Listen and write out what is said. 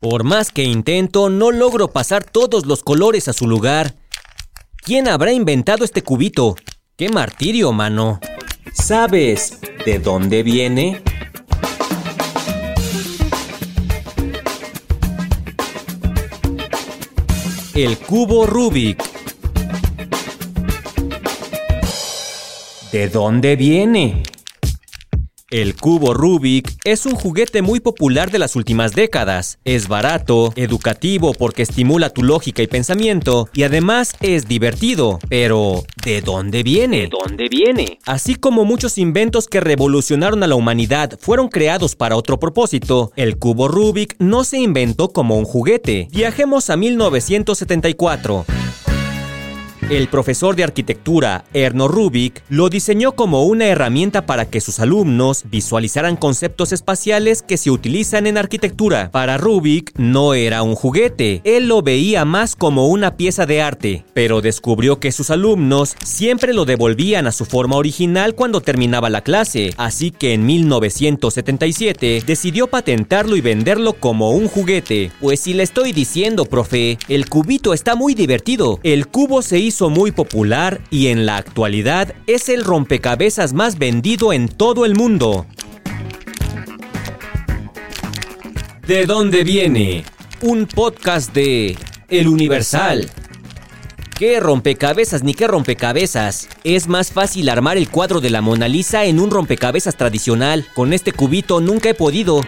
Por más que intento, no logro pasar todos los colores a su lugar. ¿Quién habrá inventado este cubito? ¡Qué martirio, mano! ¿Sabes de dónde viene? El cubo Rubik. ¿De dónde viene? El cubo Rubik es un juguete muy popular de las últimas décadas. Es barato, educativo porque estimula tu lógica y pensamiento y además es divertido. Pero, ¿de dónde viene? ¿De dónde viene? Así como muchos inventos que revolucionaron a la humanidad fueron creados para otro propósito, el cubo Rubik no se inventó como un juguete. Viajemos a 1974. El profesor de arquitectura, Erno Rubik, lo diseñó como una herramienta para que sus alumnos visualizaran conceptos espaciales que se utilizan en arquitectura. Para Rubik no era un juguete, él lo veía más como una pieza de arte, pero descubrió que sus alumnos siempre lo devolvían a su forma original cuando terminaba la clase, así que en 1977 decidió patentarlo y venderlo como un juguete. Pues si le estoy diciendo, profe, el cubito está muy divertido. El cubo se hizo muy popular y en la actualidad es el rompecabezas más vendido en todo el mundo. ¿De dónde viene? Un podcast de El Universal. ¿Qué rompecabezas ni qué rompecabezas? Es más fácil armar el cuadro de la Mona Lisa en un rompecabezas tradicional. Con este cubito nunca he podido.